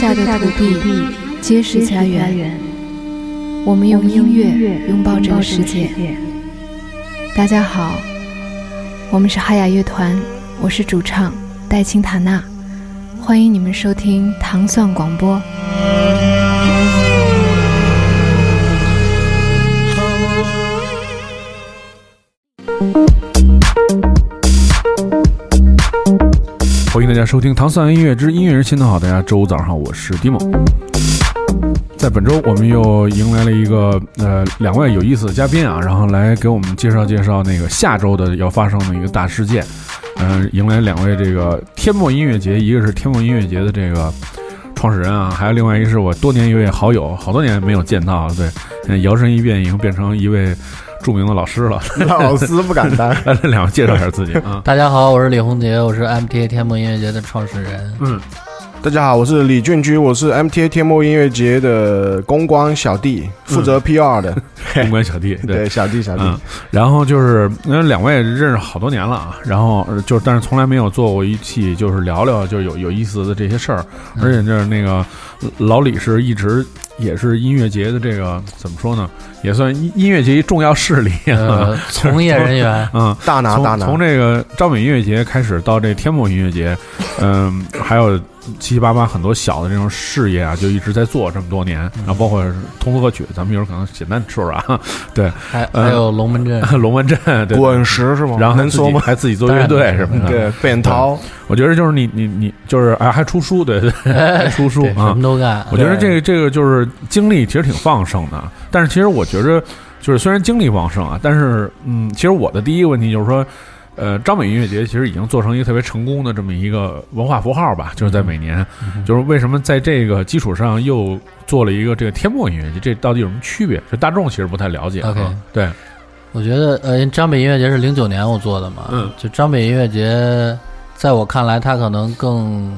下的土地皆是家园。我们用音乐拥抱这个世界。大家好，我们是哈雅乐团，我是主唱戴青塔娜，欢迎你们收听糖蒜广播。大家收听《糖蒜音乐之音乐人心头好》。大家周五早上好，我是 Dimo。在本周，我们又迎来了一个呃两位有意思的嘉宾啊，然后来给我们介绍介绍那个下周的要发生的一个大事件。嗯、迎来两位这个天墨音乐节，一个是天墨音乐节的这个创始人啊，还有另外一个是我多年一位好友，好多年没有见到了。对，摇身一变，已经变成一位著名的老师了。老师不敢当。来，这两位介绍一下自己啊。大家好，我是李红杰，我是 MTA 天幕音乐节的创始人。嗯，大家好，我是李俊居，我是 MTA 天幕音乐节的公关小弟，负责 PR 的。公关小弟，对对，小弟小弟。嗯，然后就是那两位认识好多年了啊，然后呃就是但是从来没有做过一期就是聊聊就是有有意思的这些事儿，而且就是那个老李是一直也是音乐节的这个怎么说呢，也算音音乐节一重要势力呃，从业人员，嗯，大拿大拿。从从这个张北音乐节开始到这天幕音乐节，嗯，还有七七八八很多小的这种事业啊，就一直在做这么多年，然后包括通俗歌曲，咱们一会儿可能简单说说啊，对，还还有龙门阵，龙门阵，对，滚石是吗？然后还自己能说吗？还自己做乐队什么的，对，扁桃。我觉得就是你你你就是哎还出书，对对，还出书啊，什啊么，都干。我觉得这个这个就是精力其实挺旺盛的，但是其实我觉着就是虽然精力旺盛啊，但是嗯，其实我的第一个问题就是说，呃，张北音乐节其实已经做成一个特别成功的这么一个文化符号吧，就是在每年，就是为什么在这个基础上又做了一个这个天幕音乐节，这到底有什么区别？就大众其实不太了解对，我觉得呃，张北音乐节是零九年我做的嘛，嗯，就张北音乐节，在我看来，它可能更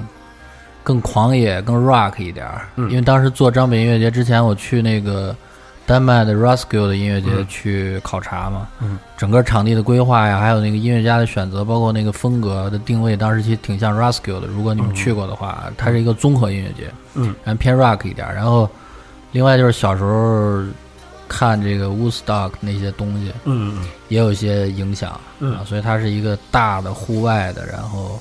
更狂野、更 rock 一点儿。嗯。因为当时做张北音乐节之前，我去那个丹麦的 Roskilde 的音乐节嗯。去考察嘛，嗯，整个场地的规划呀，还有那个音乐家的选择，包括那个风格的定位，当时其实挺像 Roskilde 的。如果你们去过的话，它是一个综合音乐节，嗯，然后偏 rock 一点儿。然后，另外就是小时候看这个 Woodstock 那些东西，嗯。也有一些影响，嗯。啊，所以它是一个大的户外的，然后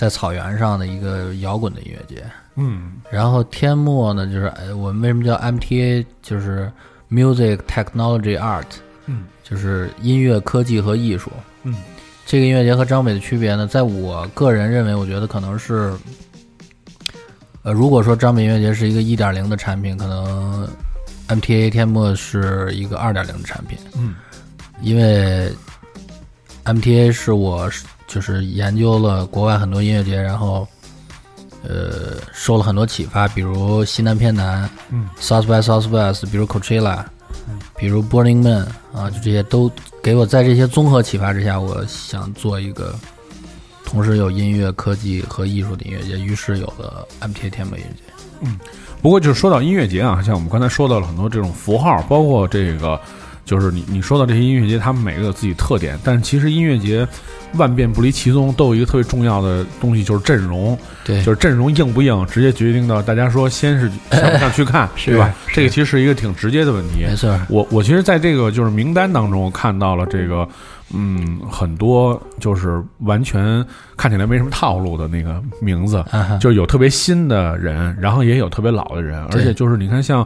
在草原上的一个摇滚的音乐节。嗯然后天幕呢，就是呃我们为什么叫 MTA，就是 Music Technology Art，嗯，就是音乐科技和艺术。嗯，这个音乐节和张北的区别呢，在我个人认为，我觉得可能是，呃，如果说张北音乐节是一个一点零的产品，可能 MTA 天幕是一个二点零的产品。嗯因为 MTA 是我是就是研究了国外很多音乐节，然后呃受了很多启发，比如西南偏南，嗯，South by Southwest，比如 Coachella，比如 Burning Man 啊，就这些都给我在这些综合启发之下，我想做一个同时有音乐、科技和艺术的音乐节，于是有了 MTA 天幕音乐节。嗯。不过，就是说到音乐节啊，像我们刚才说到了很多这种符号，包括这个，就是你你说到这些音乐节，他们每个有自己特点，但其实音乐节万变不离其宗，都有一个特别重要的东西，就是阵容，对，就是阵容硬不硬，直接决定到大家说先是想不想去看，对吧？这个其实是一个挺直接的问题。没错，我我其实在这个就是名单当中看到了这个，嗯，很多就是完全看起来没什么套路的那个名字，啊就是有特别新的人，然后也有特别老的人，而且就是你看像。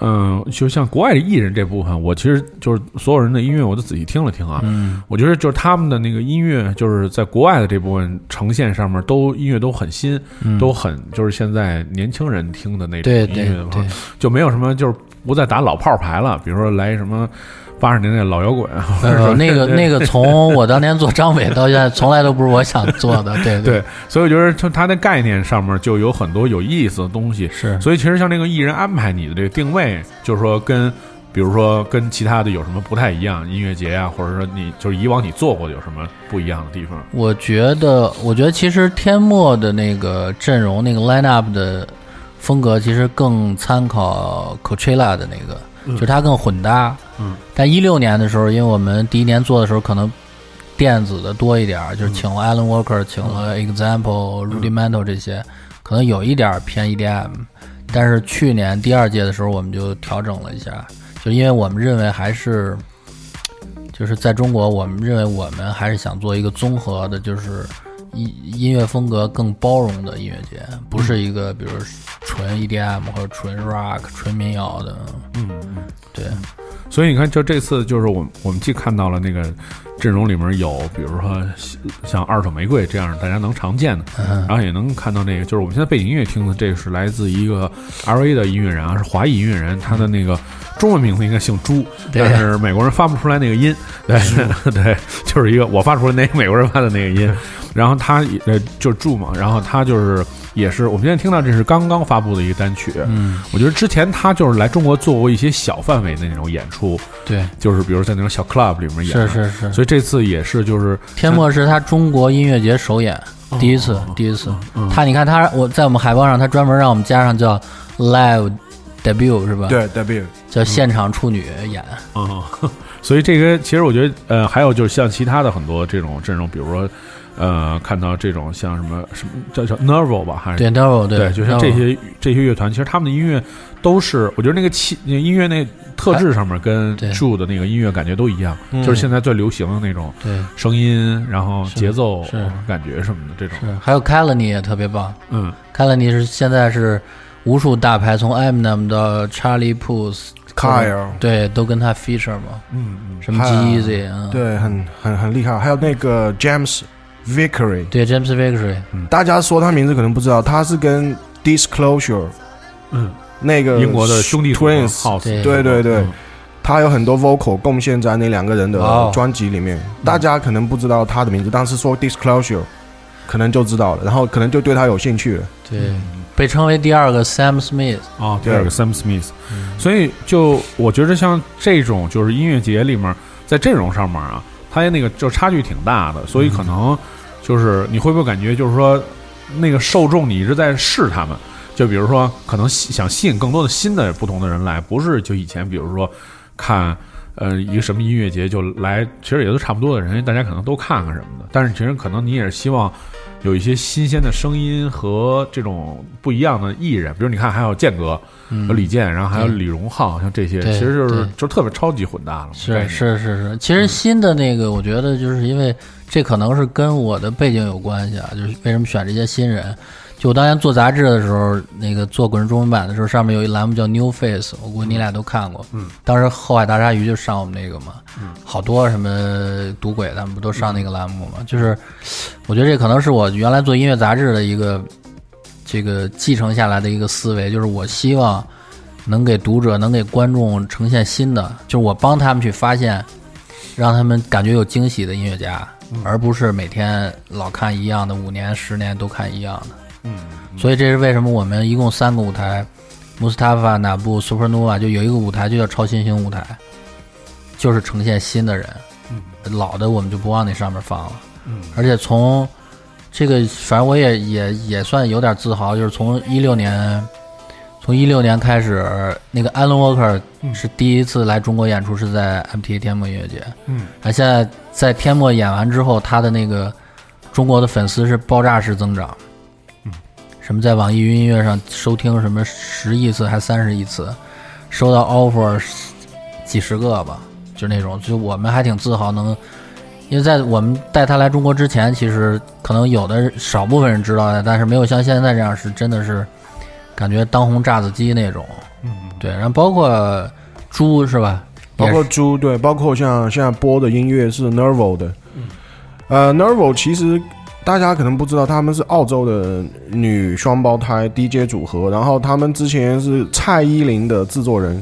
嗯，就像国外的艺人这部分，我其实就是所有人的音乐，我都仔细听了听啊。嗯，我觉得就是他们的那个音乐，就是在国外的这部分呈现上面，都音乐都很新，嗯。都很就是现在年轻人听的那种音乐就没有什么就是不再打老炮牌了，比如说来什么八十年代老摇滚，啊呃，那个那个，从我当年做张伟到现在，从来都不是我想做的，对对，所以我觉得就它的概念上面就有很多有意思的东西。是，所以其实像这个艺人安排你的这个定位，就是说跟比如说跟其他的有什么不太一样，音乐节啊，或者说你就是以往你做过的有什么不一样的地方？我觉得，我觉得其实天墨的那个阵容，那个 line up 的风格，其实更参考 Coachella 的那个，就是它更混搭。嗯，但一六年的时候，因为我们第一年做的时候，可能电子的多一点儿，就是请了 Alan Walker，请了 Example、Rudimental 这些，可能有一点偏 EDM，但是去年第二届的时候我们就调整了一下，就因为我们认为还是，就是在中国，我们认为我们还是想做一个综合的，就是音音乐风格更包容的音乐节，不是一个比如纯 EDM 或者纯 rock、纯民谣的，嗯嗯，对，所以你看，就这次就是我们我们既看到了那个阵容里面有，比如说像二手玫瑰这样大家能常见的，嗯。然后也能看到那个，就是我们现在背景音乐听的，这个是来自一个 L A 的音乐人啊，是华裔音乐人，他的那个中文名字应该姓朱，对。但是美国人发不出来那个音，对 对，就是一个我发出来那个美国人发的那个音，然后他也呃就是朱嘛，然后他就是也是我们现在听到这是刚刚发布的一个单曲，嗯，我觉得之前他就是来中国做过一些小范围的那种演出，对，就是比如在那种小 club 里面演，是是是。所以这次也是就是天幕是他中国音乐节首演，第一次，第一次。他你看他我在我们海报上，他专门让我们加上叫 live debut 是吧？，对，debut。叫现场处女演。嗯、所以这个其实我觉得呃，还有就是像其他的很多这种阵容，比如说呃，看到这种像什么什么叫叫 Nervo 吧，还是？对 Nervo 对，就像这些这些乐团，其实他们的音乐都是，我觉得那个气那个音乐那特质上面跟对。True 的那个音乐感觉都一样，嗯。就是现在最流行的那种对。声音，然后节奏是感觉什么的这种，是，还有 Kalani 也特别棒。嗯。Kalani 是现在是无数大牌，从 Eminem 到 Charlie Puth、Kyle 对，都跟他 feature 嘛，嗯嗯。什么还有 Jeezy 啊，对，很很很厉害。还有那个 James Vickery，对 James Victory，大家说他名字可能不知道，他是跟 Disclosure 嗯，那个英国的兄弟 Twins，House，对。对对对。嗯，他有很多 vocal 贡献在那两个人的专辑里面。大家可能不知道他的名字，但是说 Disclosure 可能就知道了，然后可能就对他有兴趣了。对，被称为第二个 Sam Smith。啊，第二个 Sam Smith，嗯。所以就我觉得像这种就是音乐节里面，在阵容上面啊，它那个就差距挺大的，所以可能就是你会不会感觉就是说那个受众你一直在试他们，就比如说可能想吸引更多的新的不同的人来，不是就以前比如说看。呃，一个什么音乐节就来，其实也都差不多的人，大家可能都看看什么的。但是其实可能你也是希望有一些新鲜的声音和这种不一样的艺人，比如你看还有剑哥，嗯有李健，然后还有李荣浩，像这些，其实就是就特别超级混搭了。是是是是，其实新的那个，我觉得就是因为这可能是跟我的背景有关系啊，就是为什么选这些新人。就我当年做杂志的时候，那个做滚石中文版的时候，上面有一栏目叫 New Face，我估计你俩都看过。嗯，当时后海大鲨鱼就上我们那个嘛，嗯，好多什么赌鬼他们不都上那个栏目嘛？就是我觉得这可能是我原来做音乐杂志的一个这个继承下来的一个思维，就是我希望能给读者、能给观众呈现新的，就是我帮他们去发现，让他们感觉有惊喜的音乐家，而不是每天老看一样的，五年、十年都看一样的。嗯，所以这是为什么我们一共三个舞台，Mustafa、哪部、Supernova 就有一个舞台就叫超新星舞台，就是呈现新的人，嗯老的我们就不往那上面放了。嗯，而且从这个，反正我也也也算有点自豪，就是从一六年，从一六年开始，那个 Alan Walker 是第一次来中国演出，是在 MTA 天幕音乐节。嗯，而现在在天幕演完之后，他的那个中国的粉丝是爆炸式增长。嗯，什么在网易云音乐上收听什么十亿次还三十亿次，收到 offer 几十个吧，就那种，就我们还挺自豪能。因为在我们带他来中国之前，其实可能有的少部分人知道他，但是没有像现在这样是真的是感觉当红炸子鸡那种。嗯，对，然后包括猪是吧？包括猪对，包括像现在播的音乐是 Nervo 的，呃，Nervo 其实大家可能不知道，他们是澳洲的女双胞胎 DJ 组合，然后他们之前是蔡依林的制作人。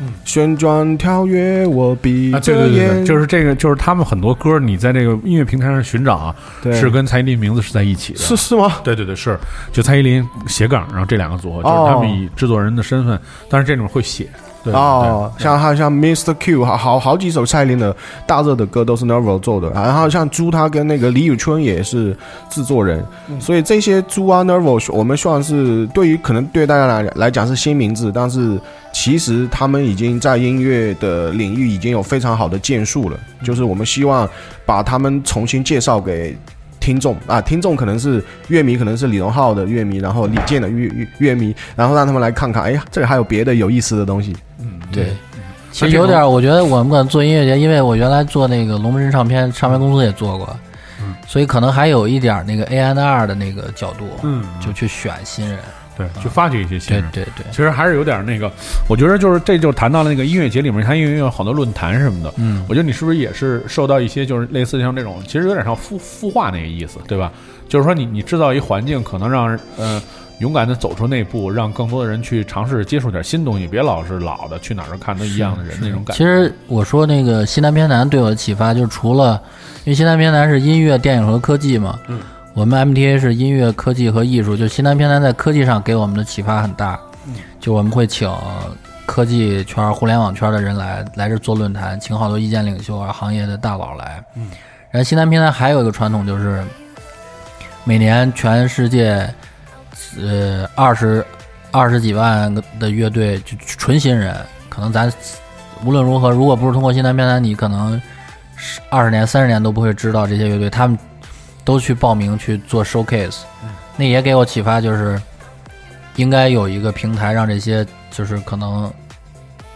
嗯旋转跳跃，我闭啊，对着对对对，眼，就是这个，就是他们很多歌，你在这个音乐平台上寻找啊，对是跟蔡依林名字是在一起的。是是吗？对对对，是就蔡依林斜杠，然后这两个组合，就是哦他们以制作人的身份，但是这种会写。对哦，对像还有像 Mr. Q，好好好几首蔡依林的大热的歌都是 Nervo 做的，然后像猪他跟那个李宇春也是制作人，所以这些猪啊 Nervo 我们算是对于可能对大家来来讲是新名字，但是其实他们已经在音乐的领域已经有非常好的建树了，就是我们希望把他们重新介绍给。听众啊，听众可能是乐迷，可能是李荣浩的乐迷，然后李健的乐乐乐迷，然后让他们来看看，哎呀，这里还有别的有意思的东西。嗯，对，其实有点，我觉得我们可能做音乐节，因为我原来做那个龙门阵唱片，唱片公司也做过，嗯所以可能还有一点那个 A N R 的那个角度，嗯，就去选新人。对，去发掘一些新人。对对对，其实还是有点那个，我觉得就是这就谈到了那个音乐节里面，它因为有好多论坛什么的，嗯我觉得你是不是也是受到一些就是类似像这种，其实有点像孵孵化那个意思，对吧？就是说你你制造一环境，可能让呃勇敢的走出那一步，让更多的人去尝试接触点新东西，别老是老的去哪儿都看都一样的人那种感觉。其实我说那个西南偏南对我的启发，就是除了因为西南偏南是音乐、电影和科技嘛，嗯，我们 MTA 是音乐、科技和艺术，就西南偏南在科技上给我们的启发很大，嗯，就我们会请科技圈、互联网圈的人来来这做论坛，请好多意见领袖啊、行业的大佬来，嗯，然后西南偏南还有一个传统就是每年全世界呃二十二十几万个的乐队就纯新人，可能咱无论如何，如果不是通过新南片单，你可能二十年、三十年都不会知道这些乐队，他们都去报名去做 showcase，、那也给我启发，就是应该有一个平台，让这些就是可能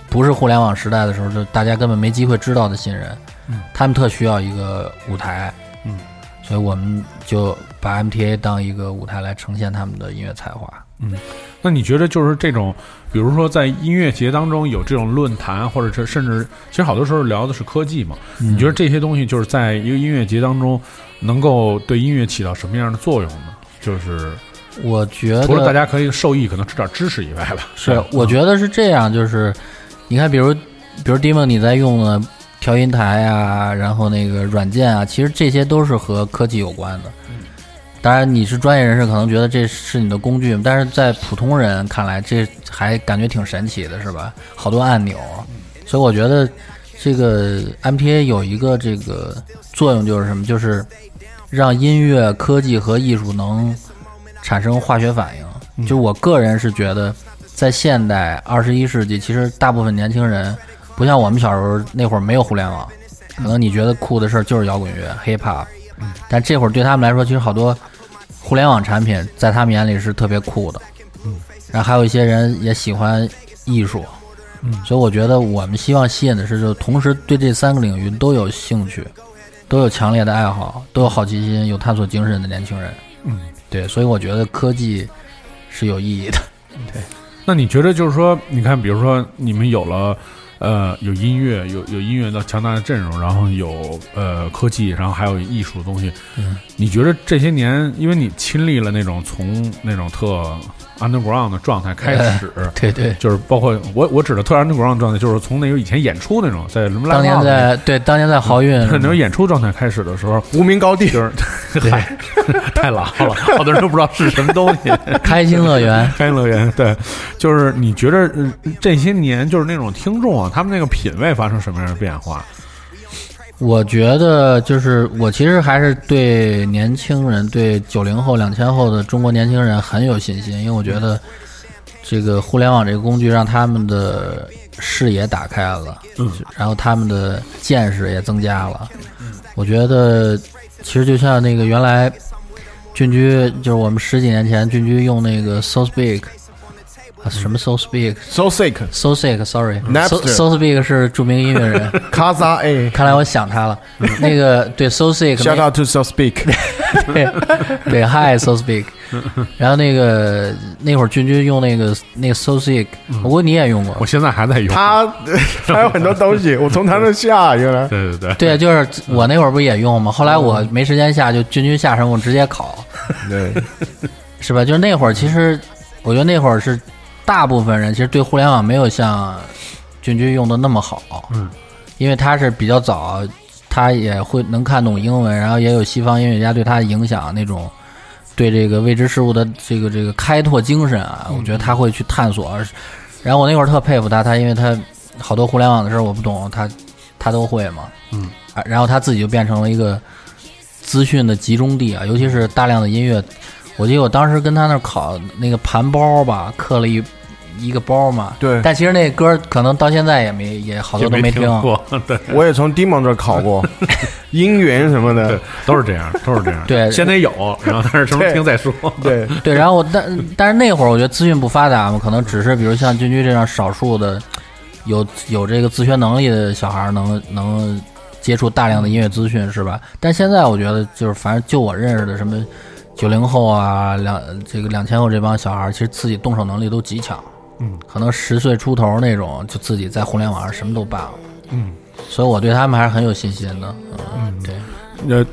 不是互联网时代的时候，就大家根本没机会知道的新人，嗯。他们特需要一个舞台，嗯，所以我们就把 MTA 当一个舞台来呈现他们的音乐才华。嗯那你觉得就是这种，比如说在音乐节当中有这种论坛，或者是甚至其实好多时候聊的是科技嘛？你觉得这些东西就是在一个音乐节当中能够对音乐起到什么样的作用呢？就是我觉得除了大家可以受益，可能吃点知识以外吧。是，嗯我觉得是这样，就是你看，比如比如 Dimon 你在用的调音台啊，然后那个软件啊，其实这些都是和科技有关的。当然，你是专业人士，可能觉得这是你的工具，但是在普通人看来，这还感觉挺神奇的，是吧？好多按钮，所以我觉得这个 MPA 有一个这个作用，就是什么？就是让音乐、科技和艺术能产生化学反应。就我个人是觉得，在现代二十一世纪，其实大部分年轻人不像我们小时候那会儿没有互联网，可能你觉得酷的事儿就是摇滚乐、hip hop，但这会儿对他们来说，其实好多互联网产品在他们眼里是特别酷的。嗯然后还有一些人也喜欢艺术，嗯所以我觉得我们希望吸引的是，就同时对这三个领域都有兴趣，都有强烈的爱好，都有好奇心、有探索精神的年轻人。嗯，对，所以我觉得科技是有意义的。对那你觉得就是说，你看，比如说你们有了。呃，有音乐，有有音乐的强大的阵容，然后有呃科技，然后还有艺术的东西。嗯，你觉得这些年，因为你亲历了那种从那种特 underground 的状态开始，对对，就是包括我我指的特 underground 状态，就是从那个以前演出那种，在什么当年在对当年在豪运。那种演出状态开始的时候，无名高地。就是 嗨，太老了，好多人都不知道是什么东西。开心乐园，开心乐园，对，就是你觉得、呃这些年就是那种听众啊，他们那个品味发生什么样的变化？我觉得就是我其实还是对年轻人，对九零后、两千后的中国年轻人很有信心，因为我觉得这个互联网这个工具让他们的视野打开了，嗯，然后他们的见识也增加了。我觉得其实就像那个原来俊居，就是我们十几年前俊居用那个 So Speak。啊，什么 So Speak So sick，So Sick，Sorry，So So Speak 是著名音乐人，卡扎 A。看来我想他了。那个对 So Sick，Shout out to So Speak，对对，Hi So Speak。然后那个那会儿君君用那个那个 So Sick，我估计你也用过我。现在还在用。他 他有很多东西，我从他那下原来。对对对，对，就是我那会儿不也用吗？后来我没时间下，就君君下什么我直接拷，对，是吧？就是那会儿，其实我觉得那会儿是大部分人其实对互联网没有像君君用的那么好，嗯，因为他是比较早，他也会能看懂英文，然后也有西方音乐家对他的影响，那种对这个未知事物的这个这个开拓精神啊，我觉得他会去探索。然后我那会儿特佩服他，他因为他好多互联网的事儿我不懂，他他都会嘛，嗯啊，然后他自己就变成了一个资讯的集中地啊，尤其是大量的音乐。我记得我当时跟他那儿考那个盘包吧，刻了一一个包嘛。对但其实那歌可能到现在也没也好多都也没听。过，对我也从 Demon 这儿考过 音源什么对的，，都是这样，都是这样。对先得有，然后但是什么时候听再说。对，对，然后我但但是那会儿我觉得资讯不发达嘛，可能只是比如像军军这样少数的有有这个自学能力的小孩儿能能接触大量的音乐资讯，是吧？但现在我觉得就是反正就我认识的什么九零后啊，两这个两千后这帮小孩，其实自己动手能力都极强，嗯，可能十岁出头那种就自己在互联网上什么都办了，嗯，所以我对他们还是很有信心的，嗯，对。呃，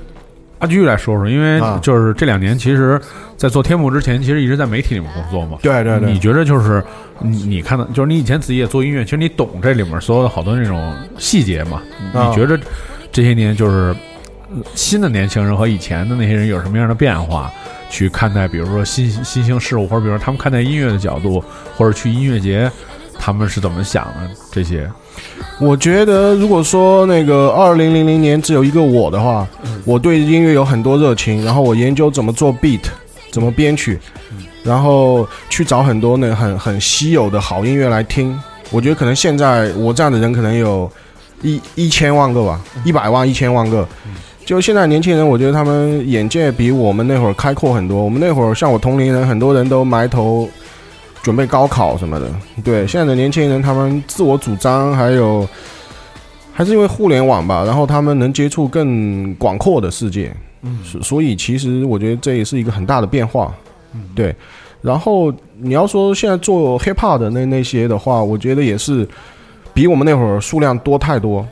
阿居来说说，因为啊。就是这两年，其实，在做天幕之前，其实一直在媒体里面工作嘛。对对对你觉得就是你你看到，就是你以前自己也做音乐，其实你懂这里面所有的好多那种细节嘛？啊。你觉得这些年就是呃新的年轻人和以前的那些人有什么样的变化？去看待，比如说新新兴事物，或者比如说他们看待音乐的角度，或者去音乐节，他们是怎么想的？这些，我觉得，如果说那个二零零零年只有一个我的话，我对音乐有很多热情，然后我研究怎么做 beat，怎么编曲，然后去找很多那很很稀有的好音乐来听。我觉得可能现在我这样的人可能有一一千万个吧，一百万、一千万个。就现在年轻人，我觉得他们眼界比我们那会儿开阔很多。我们那会儿像我同龄人，很多人都埋头准备高考什么的。对，现在的年轻人，他们自我主张，还有还是因为互联网吧，然后他们能接触更广阔的世界。嗯，所以其实我觉得这也是一个很大的变化。嗯，对。然后你要说现在做 hip hop 的那那些的话，我觉得也是比我们那会儿数量多太多。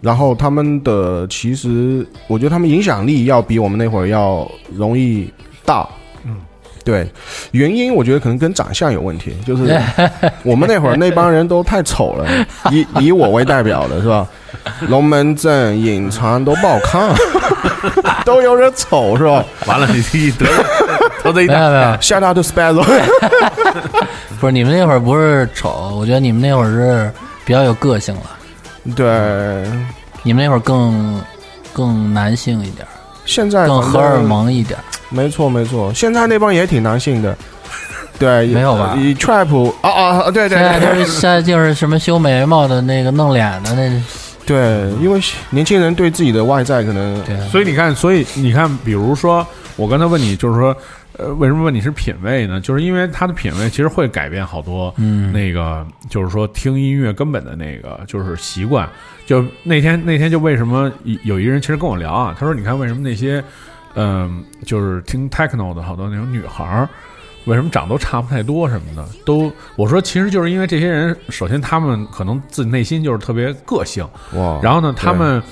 然后他们的其实，我觉得他们影响力要比我们那会儿要容易大。嗯，对，原因我觉得可能跟长相有问题，就是 我们那会儿那帮人都太丑了，以以我为代表的是吧？龙门阵、隐藏都不好看，都有点丑是吧完了，你一得得罪一大没有没有，？Shout out to Spazzo，不是你们那会儿不是丑，我觉得你们那会儿是比较有个性了。对，你们那会儿更更男性一点儿，现在更荷尔，蒙一点儿。没错没错，现在那帮也挺男性的。对，没有吧？以 trap 啊啊，对对现在就对是现在就是什么修眉毛的那个弄脸的那，对，因为年轻人对自己的外在可能对，所以你看，所以你看，比如说，我刚才问你，就是说，呃，为什么问你是品味呢？就是因为他的品味其实会改变好多，嗯，那个就是说听音乐根本的那个就是习惯。就那天那天就为什么有有一个人其实跟我聊啊，他说你看为什么那些嗯、就是听 techno 的好多那种女孩儿。为什么长都差不太多什么的？都我说，其实就是因为这些人，首先他们可能自己内心就是特别个性，哇，然后呢，他们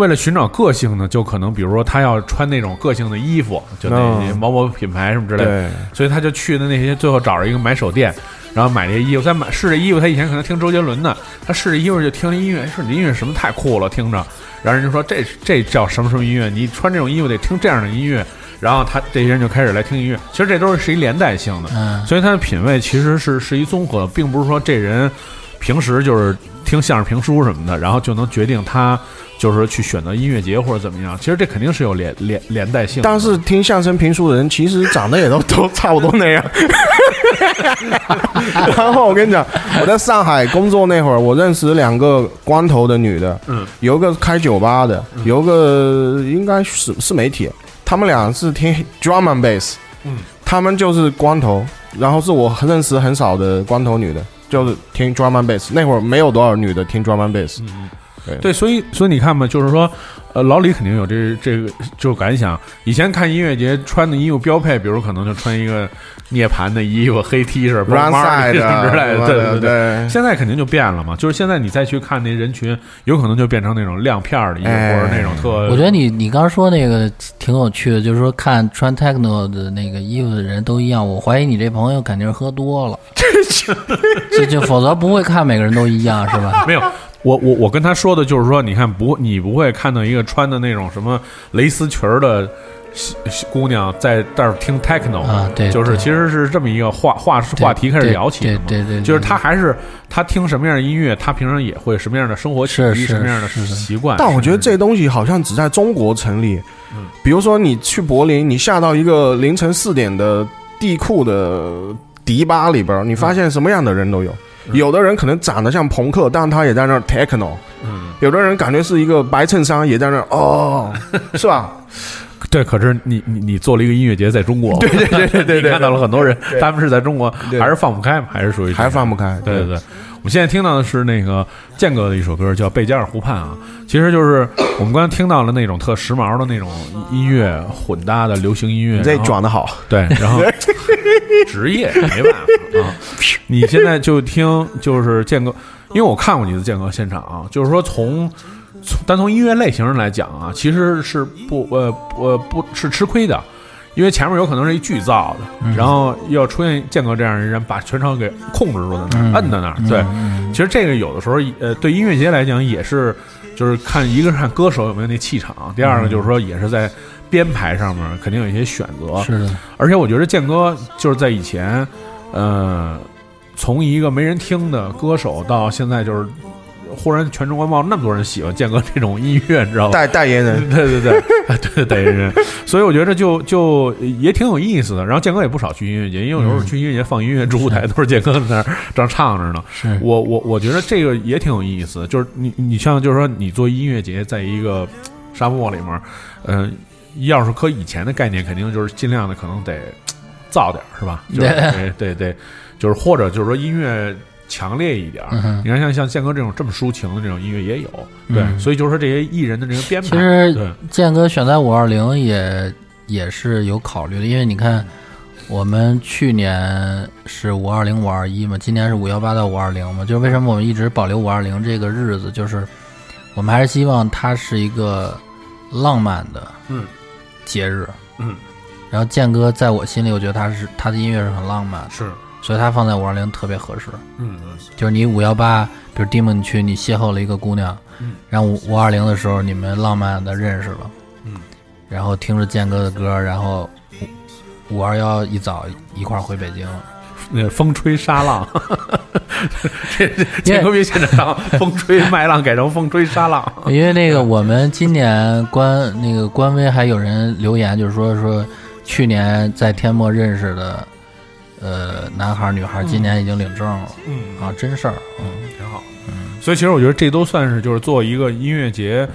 为了寻找个性呢，就可能比如说他要穿那种个性的衣服，就那些嗯某某品牌什么之类的，对所以他就去的那些，最后找着一个买手店，然后买这些衣服。再买试这衣服，他以前可能听周杰伦的，他试这衣服就听音乐，说你音乐什么太酷了，听着。然后人就说这这叫什么什么音乐？你穿这种衣服得听这样的音乐。然后他这些人就开始来听音乐，其实这都是是一连带性的。嗯，所以他的品味其实是是一综合，并不是说这人平时就是听相声评书什么的，然后就能决定他就是去选择音乐节或者怎么样。其实这肯定是有连连连带性。但是听相声评书的人，其实长得也都 都差不多那样。然后我跟你讲，我在上海工作那会儿，我认识两个光头的女的，嗯，有一个开酒吧的，有一个应该是是媒体，他们俩是听 drum and bass，嗯，他们就是光头，然后是我认识很少的光头女的，就是听 drum and bass，那会儿没有多少女的听 drum and bass，对，所以所以你看嘛，就是说，呃，老李肯定有这这个就感想。以前看音乐节穿的衣服标配，比如可能就穿一个涅槃的衣服、黑 T 恤、包赛什么之类的，对对对对。现在肯定就变了嘛，就是现在你再去看那人群，有可能就变成那种亮片儿的衣服，哎或者那种特。我觉得你你刚刚说那个挺有趣的，就是说看穿 techno 的那个衣服的人都一样，我怀疑你这朋友肯定是喝多了，就就否则不会看每个人都一样，是吧？没有，我我我跟他说的就是说，你看不，你不会看到一个穿的那种什么蕾丝裙儿的小小姑娘在那儿听 techno 啊对就是其实是这么一个话话话题开始聊起的嘛。对对对对就是他还是他听什么样的音乐，他平常也会什么样的生活起居，是是什么样的习惯。但我觉得这东西好像只在中国成立。嗯比如说你去柏林，你下到一个凌晨四点的地库的迪吧里边儿，你发现什么样的人都有。有的人可能长得像朋克，但他也在那儿 techno。嗯，有的人感觉是一个白衬衫，也在那儿哦，是吧？对，可是你你你做了一个音乐节，在中国，对对对对对 你看到了很多人，他们是在中国，还是放不开嘛，还是属于还放不开。对对对，我们现在听到的是那个健哥的一首歌，叫《贝加尔湖畔》啊。其实就是我们刚才听到了那种特时髦的那种音乐混搭的流行音乐，你这然后转的好，对，然后 职业没办法啊。你现在就听就是健哥，因为我看过你的健哥现场啊，就是说从从单从音乐类型上来讲啊，其实是不呃呃不是吃亏的。因为前面有可能是一剧造的，然后要出现健哥这样的人，把全场给控制住在那儿，嗯。摁在那儿。对，其实这个有的时候，呃，对音乐节来讲也是，就是看一个是看歌手有没有那气场，第二个就是说也是在编排上面肯定有一些选择。是。的，而且我觉得健哥就是在以前，呃，从一个没人听的歌手到现在就是忽然全中国冒那么多人喜欢建哥这种音乐，你知道吗？代代言人，对对对，哎 对代言人，所以我觉得就就也挺有意思的。然后建哥也不少去音乐节，因为有时候去音乐节放音乐主舞台都是建哥在那儿正唱着呢。是我我我觉得这个也挺有意思，就是你你像就是说你做音乐节，在一个沙漠里面，嗯、要是搁以前的概念，肯定就是尽量的可能得造点儿是吧？就是 对对对，就是或者就是说音乐强烈一点你看像像健哥这种这么抒情的这种音乐也有，对，嗯。所以就是说这些艺人的这个编排，其实对，健哥选在五二零也也是有考虑的，因为你看，我们去年是五二零五二一嘛，今年是五幺八到五二零嘛，就是为什么我们一直保留五二零这个日子，就是我们还是希望它是一个浪漫的嗯。节日，嗯，然后健哥在我心里，我觉得他是他的音乐是很浪漫的，是，所以它放在五二零特别合适。嗯。就是你五幺八，比如 Dimon 你去，你邂逅了一个姑娘，嗯。然后五五二零的时候你们浪漫的认识了，嗯，然后听着健哥的歌，然后五五二幺一早一块儿回北京，那风吹沙浪，这这别现在当风吹麦浪改成风吹沙浪，因为那个我们今年官那个官微还有人留言，就是说说去年在天漠认识的呃男孩儿女孩儿，今年已经领证了、嗯。啊，真事儿，嗯。挺好。嗯所以其实我觉得这都算是就是做一个音乐节，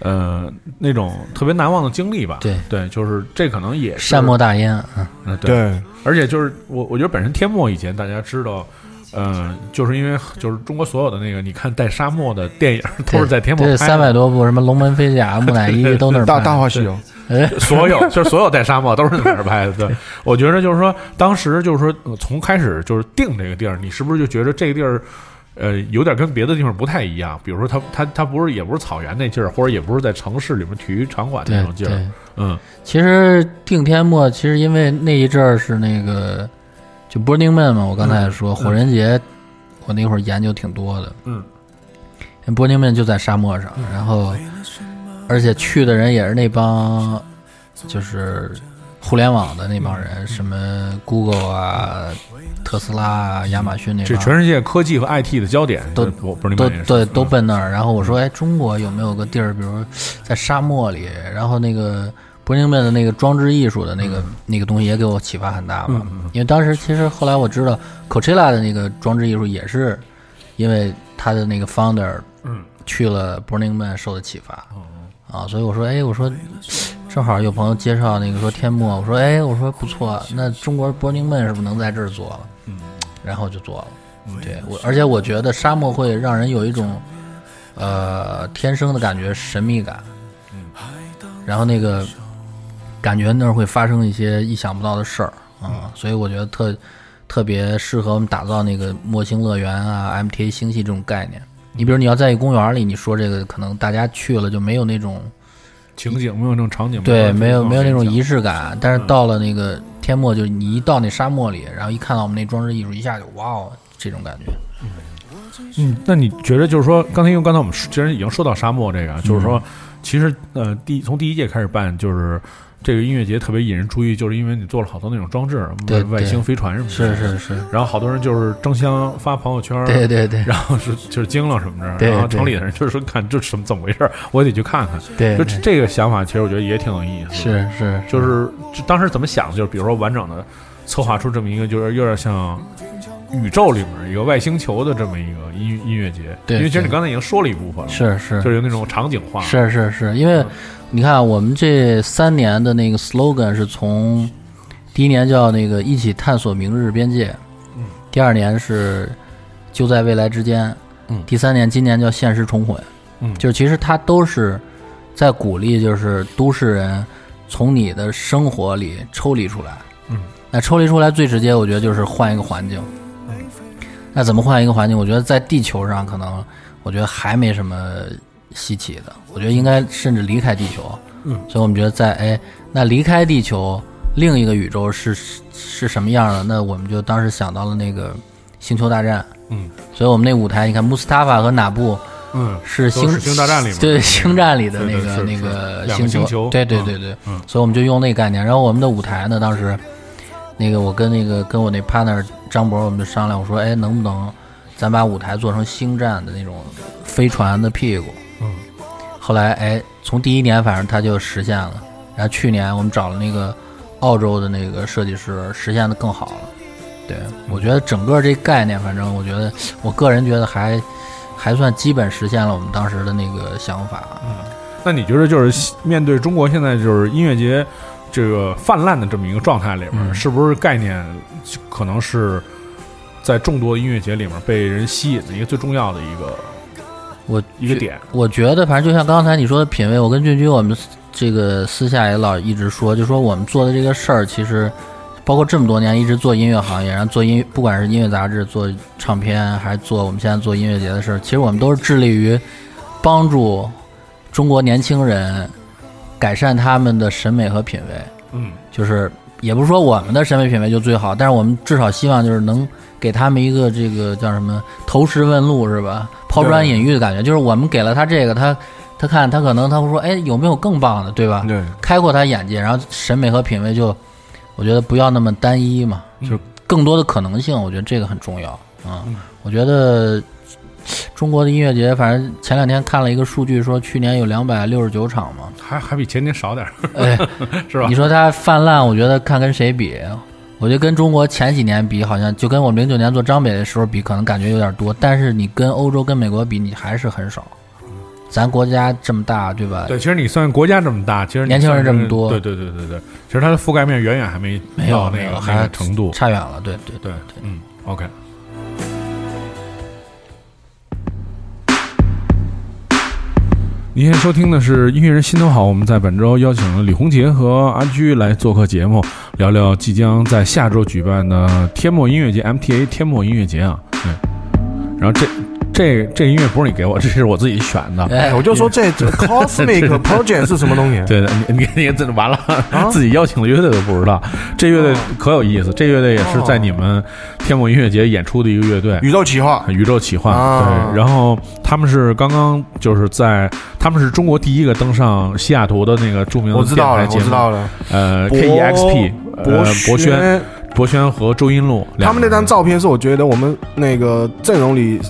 呃，那种特别难忘的经历吧。对。对，就是这可能也是善莫大焉，嗯。对，而且就是我我觉得本身天漠以前大家知道。嗯，就是因为就是中国所有的那个，你看带沙漠的电影都是在天漠对，拍的三百多部什么《龙门飞甲》《木乃伊》都那儿大拍大话西游，哎，所有就是所有带沙漠都是在那儿拍的。对，我觉得就是说，当时就是说，呃从开始就是定这个地儿，你是不是就觉得这个地儿，呃，有点跟别的地方不太一样？比如说它，它它不是也不是草原那劲儿，或者也不是在城市里面体育场馆那种劲儿。。嗯其实定天幕，其实因为那一阵儿是那个就 Burning Man 嘛，我刚才也说、嗯火人节，我那会儿研究挺多的。嗯 Burning Man 就在沙漠上，然后而且去的人也是那帮就是互联网的那帮人，什么 Google 啊、特斯拉啊、亚马逊那帮。这全世界科技和 IT 的焦点，都这我不是你都对都嗯奔那儿，然后我说，哎，中国有没有个地儿，比如在沙漠里，然后那个 Burning Man 的那个装置艺术的那个、那个东西也给我启发很大嘛。因为当时其实后来我知道 Coachella 的那个装置艺术也是因为他的那个 founder 嗯。去了 Burning Man 受的启发。哦。啊，所以我说，哎，我说正好有朋友介绍那个说天幕，我说，哎，我说不错，那中国 Burning Man 是不是能在这儿做了？嗯。然后就做了。对我，而且我觉得沙漠会让人有一种呃天生的感觉神秘感，嗯，然后那个感觉那儿会发生一些意想不到的事儿啊、所以我觉得特特别适合我们打造那个模型乐园啊、MTA 星系这种概念。你比如你要在一个公园里，你说这个可能大家去了就没有那种情景没有那种场景，对，没有没有那种仪仪式感。但是到了那个天幕，就是你一到那沙漠里，然后一看到我们那装置艺术，一下就哇哦，这种感觉。嗯，那你觉得就是说，刚才因为刚才我们既然已经说到沙漠这个，就是说，其实呃，第从第一届开始办，就是这个音乐节特别引人注意，就是因为你做了好多那种装置，对外外星飞船什么的，是是是，然后好多人就是争相发朋友圈，对对对。然后是就是惊了什么的，然后城里的人就是说看这什么怎么回事儿，我也得去看看。对，就这这个想法，其实我觉得也挺有意思的。是是。就是当时怎么想的，就是比如说完整的策划出这么一个，就是有点像宇宙里面一个外星球的这么一个音音乐节。对因为其实你刚才已经说了一部分了，是是。就是有那种场景化。是是是，因为你看我们这三年的那个 slogan 是从第一年叫那个一起探索明日边界，嗯，第二年是就在未来之间，嗯。第三年今年叫现实重混，嗯。就是其实它都是在鼓励就是都市人从你的生活里抽离出来，嗯，那抽离出来最直接，我觉得就是换一个环境，嗯，那怎么换一个环境？我觉得在地球上可能我觉得还没什么稀奇的，我觉得应该甚至离开地球。嗯，所以我们觉得在哎，那离开地球另一个宇宙是是什么样的？那我们就当时想到了那个星球大战。嗯，所以我们那舞台，你看穆斯塔法和哪布嗯，是星是星大战里面对星战里的那个那个星球对对嗯对对，嗯所以我们就用那个概念。然后我们的舞台呢，当时那个我跟那个跟我那 partner 张博，我们就商量，我说，哎，能不能咱把舞台做成星战的那种飞船的屁股？嗯，后来哎，从第一年反正他就实现了，然后去年我们找了那个澳洲的那个设计师，实现的更好了。对，我觉得整个这概念，反正我觉得我个人觉得还还算基本实现了我们当时的那个想法。嗯那你觉得就是面对中国现在就是音乐节这个泛滥的这么一个状态里面，嗯是不是概念可能是在众多音乐节里面被人吸引的一个最重要的一个我一个点？我觉得，反正就像刚才你说的品味，我跟俊君我们这个私下也老一直说，就说我们做的这个事儿，其实包括这么多年一直做音乐行业，然后做音，不管是音乐杂志、做唱片，还是做我们现在做音乐节的事儿，其实我们都是致力于帮助中国年轻人改善他们的审美和品味。嗯。就是也不是说我们的审美品味就最好，但是我们至少希望就是能给他们一个这个叫什么投石问路是吧？抛砖引玉的感觉，就是我们给了他这个，他他看他可能他会说，哎，有没有更棒的，对吧？对，开阔他眼界，然后审美和品味就，我觉得不要那么单一嘛，嗯。就是更多的可能性，我觉得这个很重要。啊、嗯。我觉得中国的音乐节，反正前两天看了一个数据，说去年有两百六十九场嘛，还还比前年少点儿，哎，是吧你？说它泛滥，我觉得看跟谁比，我觉得跟中国前几年比，好像就跟我零九年做张北的时候比，可能感觉有点多。但是你跟欧洲、跟美国比，你还是很少。咱国家这么大，对吧？对，其实你算国家这么大，其实年轻人这么多对对对对对，其实它的覆盖面远远还没没有那个还那个程度。差远了。对对对对，嗯，OK。您现在收听的是音乐人心头好，我们在本周邀请了李洪杰和阿居来做客节目，聊聊即将在下周举办的天墨音乐节 MTA 天墨音乐节啊。对，然后这这这音乐不是你给我，这是我自己选的。哎哎，我就说这这 Cosmic Project 是什么东西？对的，你你你这完了，啊 自己邀请的乐队都不知道。这乐队可有意思，这乐队也是在你们天幕音乐节演出的一个乐队。宇宙企划，宇宙企划，啊对，然后他们是刚刚就是在，他们是中国第一个登上西雅图的那个著名的我知道了，电台节目我知道了。呃，KEXP，博，博轩，博轩和周音路，他们那张照片是我觉得我们那个阵容里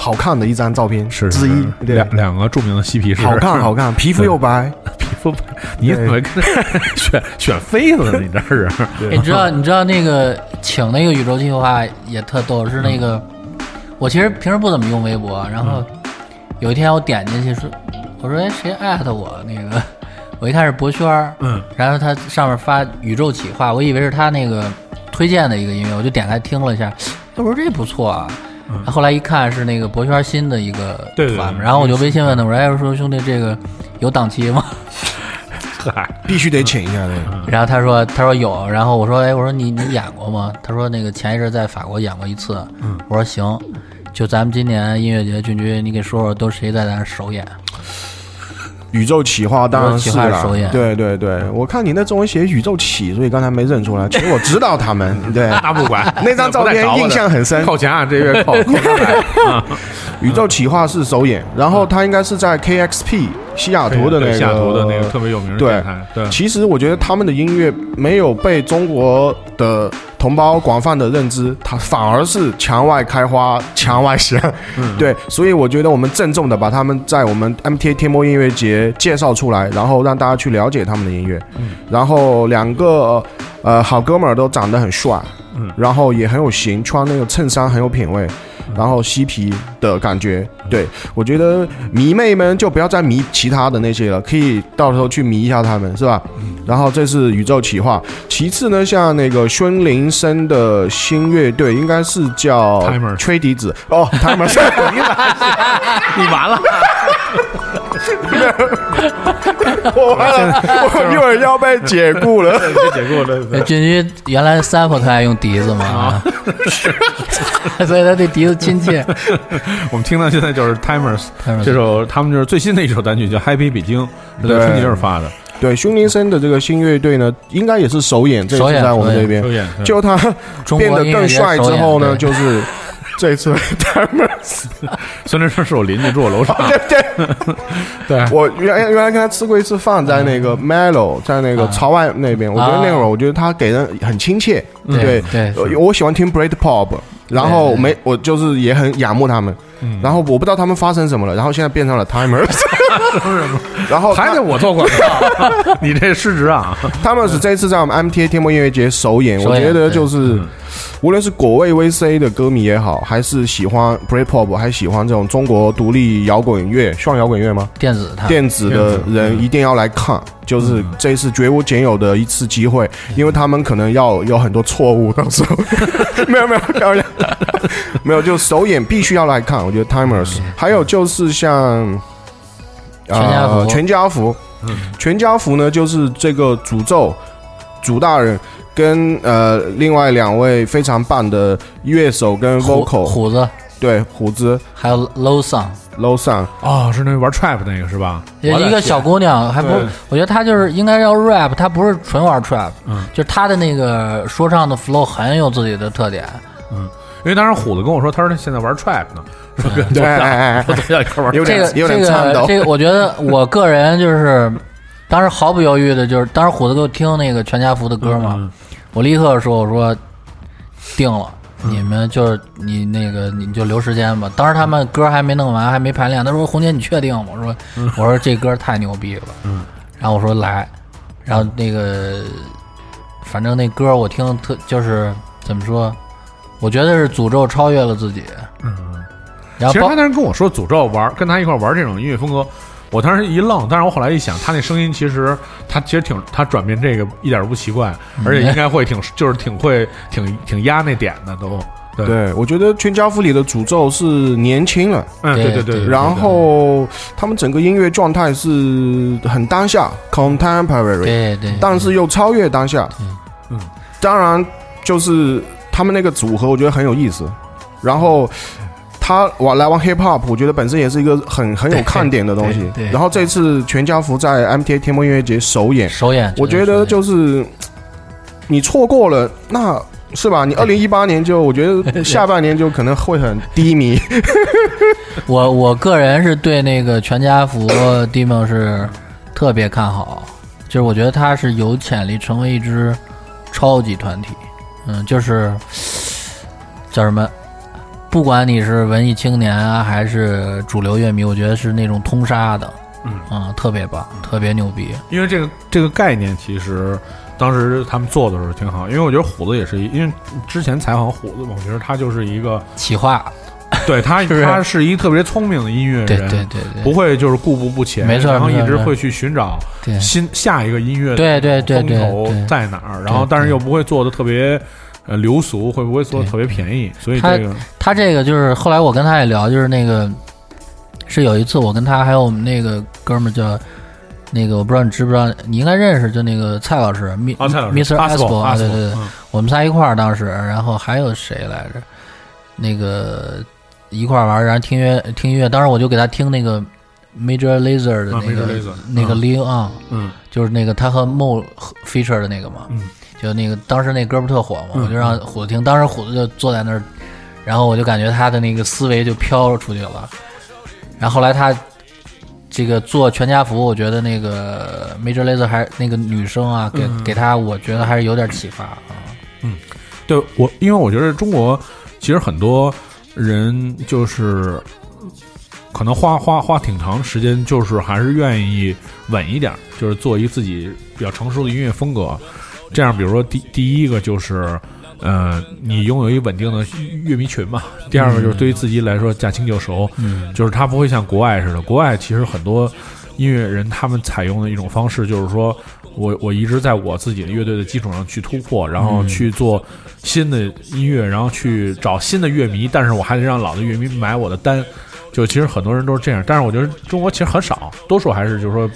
好看的一张照片是之一是，对，两两个著名的嬉皮士，好看 好看，皮肤又白，皮肤白，你怎么跟 选选妃子呢？你这是？哎你知道你知道那个请那个宇宙计划也特逗，是那个、我其实平时不怎么用微博，然后有一天我点进去说，我说哎谁艾特我？那个，我一看是博轩儿，嗯。然后他上面发宇宙企划，我以为是他那个推荐的一个音乐，我就点开听了一下，哎我说这不错啊。后来一看是那个博轩新的一个嗯对然后我就微信问他，我说：“哎，我说兄弟，这个有档期吗？”嗨，必须得请一下那个。然后他说他说有，然后我说哎我说你你演过吗？他说那个前一阵在法国演过一次。嗯我说行，就咱们今年音乐节，俊君你给说说都谁在咱这首演？宇宙企划当然是宇宙企划啦，对对对，我看你那中文写宇宙企，所以刚才没认出来。其实我知道他们，对，那不管。那张照片印象很深。靠墙啊，这月扣扣三百啊。宇宙企划是首演，然后他应该是在 KXP 西雅图的那个西雅图的那个特别有名的对电台，对，其实我觉得他们的音乐没有被中国的同胞广泛的认知，它反而是墙外开花，墙外香。嗯。对，所以我觉得我们郑重的把他们在我们 MTA 天幕音乐节介绍出来，然后让大家去了解他们的音乐。嗯。然后两个呃好哥们儿都长得很帅，嗯。然后也很有型，穿那个衬衫很有品味，然后嬉皮的感觉。对我觉得迷妹们就不要再迷其他的那些了，可以到时候去迷一下他们，是吧？然后这是宇宙企划，其次呢，像那个孙林生的新乐队，应该是叫吹笛子哦 你完了，我完了，我一会儿要被解雇了。被解雇了。那俊居原来 sample 他爱用笛子嘛，啊 所以他对笛子亲切。我们听到现在就是 Timers 这首，他们就是最新的一首单曲叫《Happy 北京》，是在对春节时候发的，对，孙林森的这个新乐队呢，应该也是首演，这次首演在我们这边首。演就他变得更帅之后呢，就是这次 Timers，孙志生是我邻居，住我楼上。对对。对，我原原来跟他吃过一次饭，在那个 Mellow，在那个啊。朝外那边，我觉得那会儿，啊。我觉得他给人很亲切，对我喜欢听 Brit Pop，然后没我就是也很仰慕他们，嗯。然后我不知道他们发生什么了，然后现在变成了 Timers，然后还得我做广告，你这失职啊！他们是这次在我们 MTA 天幕音乐节首演，我觉得就是嗯无论是果味 VC 的歌迷也好，还是喜欢 Brit Pop，还喜欢这种中国独立摇滚乐，算摇滚乐吗？电子他电子的人一定要来看，就是嗯。这次绝无仅有的一次机会，因为他们可能要有很多错误，到时候。没有没有开玩笑，没有就首演必须要来看，我觉得 Timers，还有就是像全家福。呃全家福，嗯。全家福呢就是这个诅咒主大人。跟呃另外两位非常棒的乐手跟 vocal 虎子，对虎子。还有 low song，low 上哦，是那玩 trap 那个是吧？也一个小姑娘，还不对，我觉得她就是应该要 rap，她不是纯玩 trap，嗯。就是她的那个说唱的 flow 很有自己的特点。因为当时虎子跟我说，他说他现在玩 trap 呢，说跟对，哎哎哎我都要一块玩。这个有点这个这个，我觉得我个人就是当时毫不犹豫的，就是当时虎子给我听那个全家福的歌嘛，嗯我立刻说我说定了。你们就是你那个，你就留时间吧。当时他们歌还没弄完，还没排练。他说：“红姐，你确定吗？”我说：“我说这歌太牛逼了。”嗯，然后我说来，然后那个，反正那歌我听特就是怎么说，我觉得是诅咒超越了自己。嗯，然后其实他当时跟我说诅咒玩，跟他一块玩这种音乐风格，我当时一愣，但是我后来一想，他那声音其实他其实挺他转变这个一点都不奇怪，而且应该会挺就是挺会挺挺压那点的都。对，对，我觉得全家福里的诅咒是年轻了，嗯，对对对对，然后他们整个音乐状态是很当下 （contemporary），对对，但是又超越当下。嗯，当然就是他们那个组合，我觉得很有意思。然后他玩来玩 hip hop，我觉得本身也是一个很很有看点的东西然后这次全家福在 MTA 天猫音乐节首演，首演，我觉得就是你错过了，那是吧？你二零一八年就，我觉得下半年就可能会很低迷。我我个人是对那个全家福 Demon 是特别看好，就是我觉得他是有潜力成为一支超级团体。嗯，就是叫什么？不管你是文艺青年啊，还是主流乐迷，我觉得是那种通杀的，嗯啊，特别棒，特别牛逼。因为这个这个概念其实当时他们做的时候挺好，因为我觉得虎子也是一，因为之前采访虎子嘛，我觉得他就是一个，企划，对他是他是一个特别聪明的音乐人，对对对对，不会就是固步不前，没错然后一直会去寻找新下一个音乐对对对对风头在哪儿，然后但是又不会做的特别呃流俗，会不会做的特别便宜，所以他这个他这个就是后来我跟他也聊，就是那个是有一次我跟他还有我们那个哥们儿叫那个我不知道你知不知道，你应该认识，就那个蔡老师，Mi 啊，蔡老师 Mr. Aspo 啊，对对对，嗯。我们仨一块儿当时，然后还有谁来着？那个一块玩，然后听音乐听音乐，当时我就给他听那个 Major Lazer 的啊那个、那个嗯 Lean On，、嗯。就是那个他和 Mo feature 的那个嘛，嗯。就那个当时那歌不特火嘛，嗯我就让虎子听，当时虎子就坐在那儿，然后我就感觉他的那个思维就飘出去了，然后后来他这个做全家福，我觉得那个 Major Lazer 还那个女生啊，给、嗯。给他，我觉得还是有点启发啊。嗯。对我，因为我觉得中国其实很多人就是可能花花花挺长时间，就是还是愿意稳一点，就是做一自己比较成熟的音乐风格。这样，比如说第第一个就是。呃，你拥有一稳定的乐迷群嘛？第二个就是对于自己来说驾轻就熟，嗯，就是他不会像国外似的，国外其实很多音乐人他们采用的一种方式，就是说我我一直在我自己的乐队的基础上去突破，然后去做新的音乐，然后去找新的乐迷，但是我还得让老的乐迷买我的单。就其实很多人都是这样，但是我觉得中国其实很少，多数还是就是说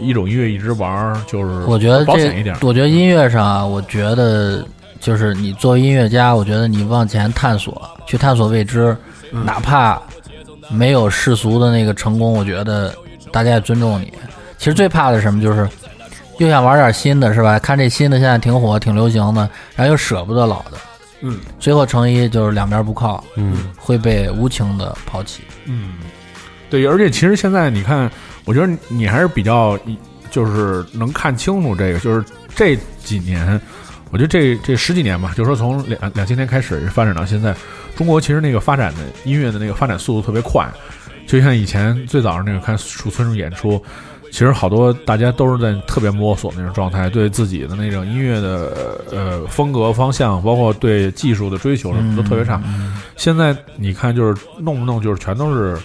一种音乐一直玩儿，就是我觉得这保险一点。我觉得音乐上啊，我觉得就是你作为音乐家，我觉得你往前探索，去探索未知，嗯哪怕没有世俗的那个成功，我觉得大家也尊重你。其实最怕的是什么？就是又想玩点新的，是吧？看这新的现在挺火、挺流行的，然后又舍不得老的，嗯，最后成一就是两边不靠，嗯，会被无情的抛弃。嗯，对，而且其实现在你看，我觉得你还是比较，就是能看清楚这个，就是这几年，我觉得这这十几年吧，就是说从两两千年开始发展到现在，中国其实那个发展的音乐的那个发展速度特别快，就像以前最早那个看树村上演出。其实好多大家都是在特别摸索那种状态，对自己的那种音乐的呃风格方向，包括对技术的追求什么都特别差。现在你看，就是弄不弄，就是全都是，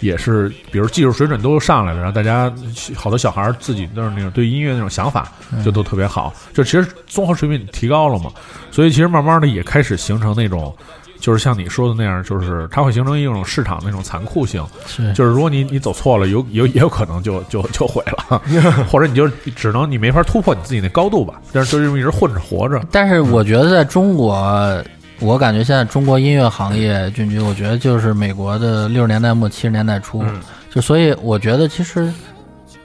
也是，比如技术水准都上来了，然后大家好多小孩儿自己都是那种对音乐那种想法，就都特别好，就其实综合水平提高了嘛，所以其实慢慢的也开始形成那种。就是像你说的那样，就是它会形成一种市场那种残酷性，是。就是如果你你走错了，有有也有可能就就就毁了，或者你就只能你没法突破你自己那高度吧，但是就这么一直混着活着，但是我觉得在中国，我感觉现在中国音乐行业，俊君，我觉得就是美国的六十年代末七十年代初，嗯。就所以我觉得其实，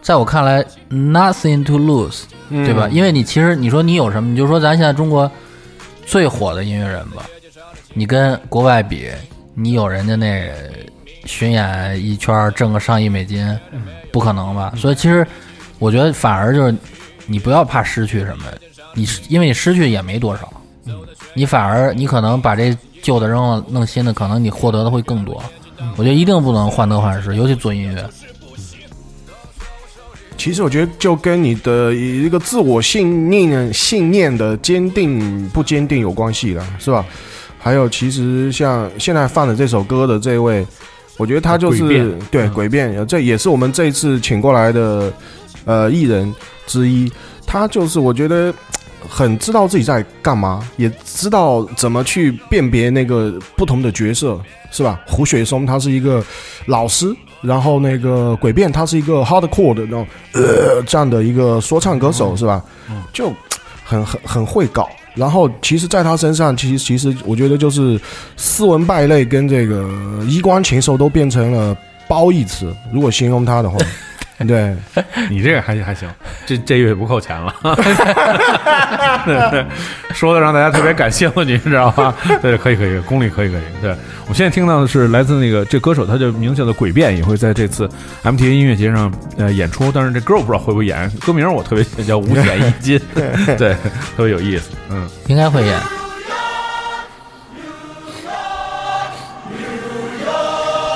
在我看来，nothing to lose，对吧？因为你其实你说你有什么，你就说咱现在中国最火的音乐人吧，你跟国外比，你有人家那巡演一圈挣个上亿美金，不可能吧？所以其实我觉得反而就是你不要怕失去什么，你因为你失去也没多少，你反而你可能把这旧的扔了，弄新的，可能你获得的会更多。我觉得一定不能患得患失，尤其做音乐。其实我觉得就跟你的一个自我信念、信念的坚定不坚定有关系了，是吧？还有，其实像现在放的这首歌的这位，我觉得他就是对嗯诡辩，这也是我们这一次请过来的呃艺人之一。他就是我觉得很知道自己在干嘛，也知道怎么去辨别那个不同的角色，是吧？胡雪松他是一个老师，然后那个诡辩他是一个 hardcore 的那种呃这样的一个说唱歌手，是吧？就很很很会搞。然后，其实，在他身上，其实其实，我觉得就是斯文败类跟这个衣冠禽兽都变成了褒义词。如果形容他的话，对，你这个还还行，这这月不扣钱了，说的让大家特别感兴趣，你知道吗？对，可以可以，功力可以可以。对我们现在听到的是来自那个这歌手，他就名字叫做诡辩，也会在这次 MTA 音乐节上呃演出，但是这歌我不知道会不会演，歌名我特别喜欢叫《五险一金 》，对，特别有意思，嗯。应该会演。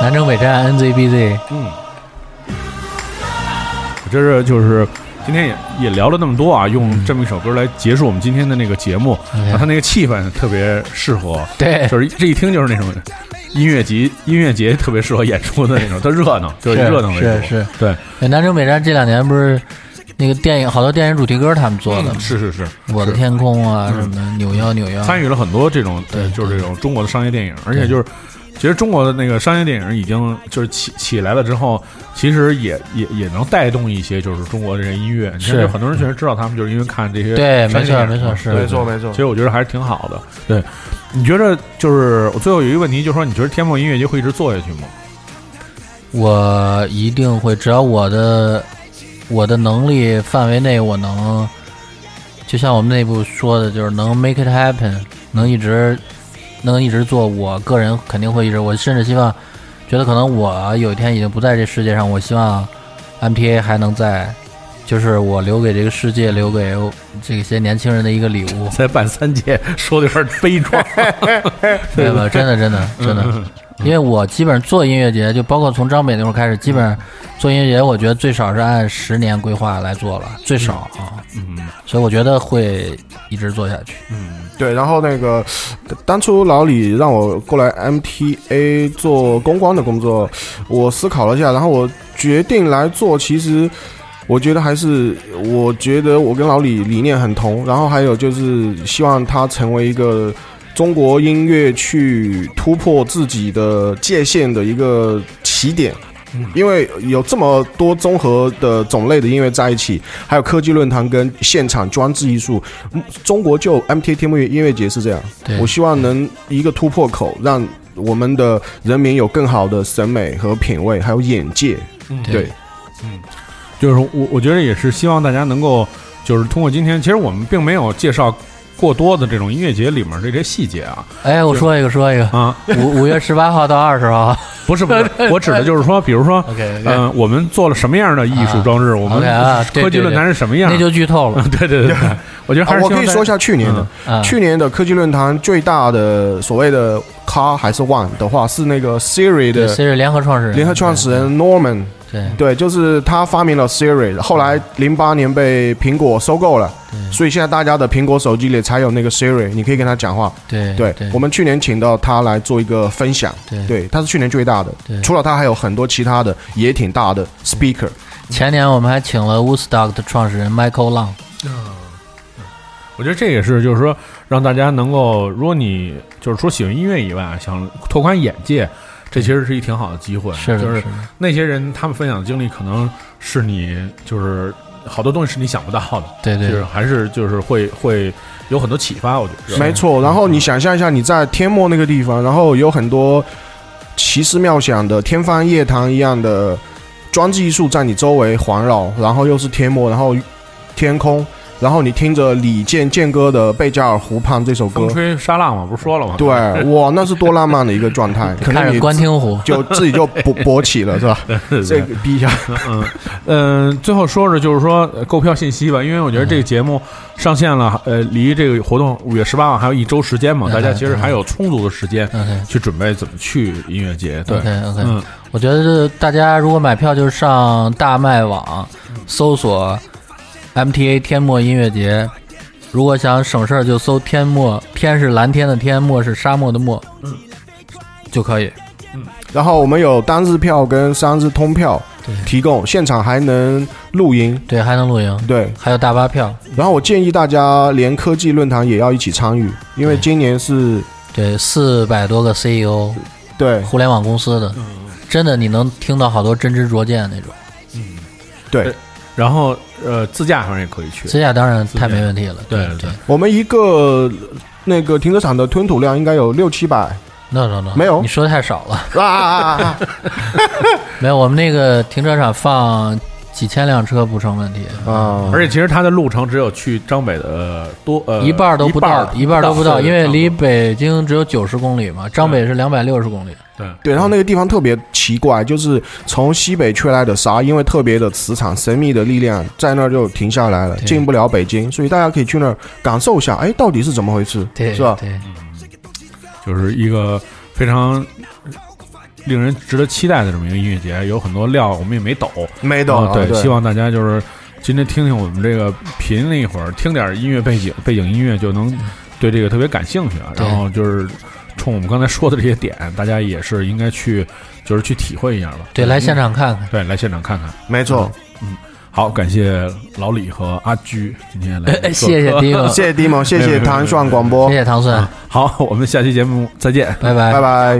南征北战 NZBZ，我觉着就是今天也也聊了那么多啊，用这么一首歌来结束我们今天的那个节目，然后它那个气氛特别适合，对。就是这一听就是那种音乐节音乐节特别适合演出的那种，它热闹，就是热闹为主，是是对，哎南征北战这两年不是那个电影好多电影主题歌他们做的吗？是是是，我的天空啊，什么扭腰扭腰，参与了很多这种对就是这种中国的商业电影，而且就是。其实中国的那个商业电影已经就是起起来了之后，其实也也也能带动一些就是中国的这音乐。你看，是很多人确实知道他们就是因为看这些对没错商业电影嘛没错是没错没错其实我觉得还是挺好的。对，你觉得就是我最后有一个问题，就是说你觉得天幕音乐节会一直做下去吗？我一定会，只要我的我的能力范围内，我能，就像我们内部说的，就是能 make it happen，能一直能一直做。我个人肯定会一直，我甚至希望，觉得可能我有一天已经不在这世界上，我希望 MTA 还能在，就是我留给这个世界、留给这些年轻人的一个礼物。在办三届，说的有点悲壮。对吧，真的真的真的，因为我基本上做音乐节，就包括从张北那会儿开始，基本上做音乐节，我觉得最少是按十年规划来做了，最少啊。嗯所以我觉得会一直做下去。嗯对，然后那个当初老李让我过来 MTA 做公关的工作，我思考了一下，然后我决定来做。其实我觉得还是，我觉得我跟老李理念很同，然后还有就是希望他成为一个中国音乐去突破自己的界限的一个起点。因为有这么多综合的种类的音乐在一起，还有科技论坛跟现场装置艺术，嗯中国就 MTA 天幕音乐节是这样。我希望能一个突破口，让我们的人民有更好的审美和品味，还有眼界。对，嗯就是我我觉得也是希望大家能够，就是通过今天，其实我们并没有介绍过多的这种音乐节里面这些细节啊。哎，我说一个，说一个，啊，五五月十八号到二十号。不是不是，我指的就是说，比如说，嗯、我们做了什么样的艺术装置，我们科技论坛是什么样，那就剧透了。对对对对，我觉得我可以说一下去年的，啊，去年的科技论坛最大的所谓的咖还是 One 的话，是那个 Siri 的 Siri 联合创始人，联合创始人 Norman。对。对，就是他发明了 Siri，后来零八年被苹果收购了，所以现在大家的苹果手机里才有那个 Siri，你可以跟他讲话。对对对，我们去年请到他来做一个分享，对。对，他是去年最大的，除了他还有很多其他的也挺大的 speaker。前年我们还请了 Woodstock 的创始人 Michael Lang。我觉得这也是，就是说，让大家能够，如果你就是说喜欢音乐以外，想拓宽眼界，这其实是一挺好的机会。是的，就是那些人他们分享的经历，可能是你就是好多东西是你想不到的，对对就是还是就是会会有很多启发。我觉得没错，然后你想象一下，你在天漠那个地方，然后有很多奇思妙想的天方夜谭一样的装置艺术在你周围环绕，然后又是天漠，然后天空，然后你听着李健健哥的《贝加尔湖畔》这首歌风，吹沙浪嘛，不是说了吗？对，哇，那是多浪漫的一个状态，可能你观听湖，就自己就 勃勃起了，是吧？这个逼一下，嗯嗯，最后说说就是说呃购票信息吧，因为我觉得这个节目上线了，呃，离这个活动五月十八号还有一周时间嘛，嗯大家其实还有充足的时间去准备怎么去音乐节。对。OK OK，嗯，我觉得大家如果买票，就是上大麦网搜索 MTA 天漠音乐节。如果想省事儿，就搜天漠，天是蓝天的天，漠是沙漠的漠，嗯，就可以。嗯然后我们有单日票跟三日通票对提供，现场还能露营，对，还能露营，对。还有大巴票。然后我建议大家连科技论坛也要一起参与，因为今年是对，四百多个 CEO，对互联网公司的，真的你能听到好多真知灼见那种。嗯对，然后呃，自驾反正也可以去。自驾当然太没问题了。对对对我们一个那个停车场的吞吐量应该有六七百，no no no，没有你说的太少了。啊啊啊啊！没有，我们那个停车场放几千辆车不成问题，啊！而且其实它的路程只有去张北的多呃一半儿都不到，一半儿都不到，对因为离北京只有九十公里嘛，张北是两百六十公里。多对。对，然后那个地方特别奇怪，就是从西北吹来的沙，因为特别的磁场、神秘的力量在那儿就停下来了，进不了北京，所以大家可以去那儿感受一下，哎，到底是怎么回事，对，是吧？对，就是一个非常令人值得期待的这么一个音乐节，有很多料我们也没抖，没抖啊，对，对，希望大家就是今天听听我们这个频了一会儿，听点音乐背景，背景音乐就能对这个特别感兴趣啊。然后就是冲我们刚才说的这些点，大家也是应该去，就是去体会一下吧。对，来现场看看。对，来现场看看。没错。嗯好，感谢老李和阿居今天来谢谢第一个，谢谢迪蒙，谢谢唐蒜广播谢，谢唐蒜，好，我们下期节目再见。拜拜拜。拜。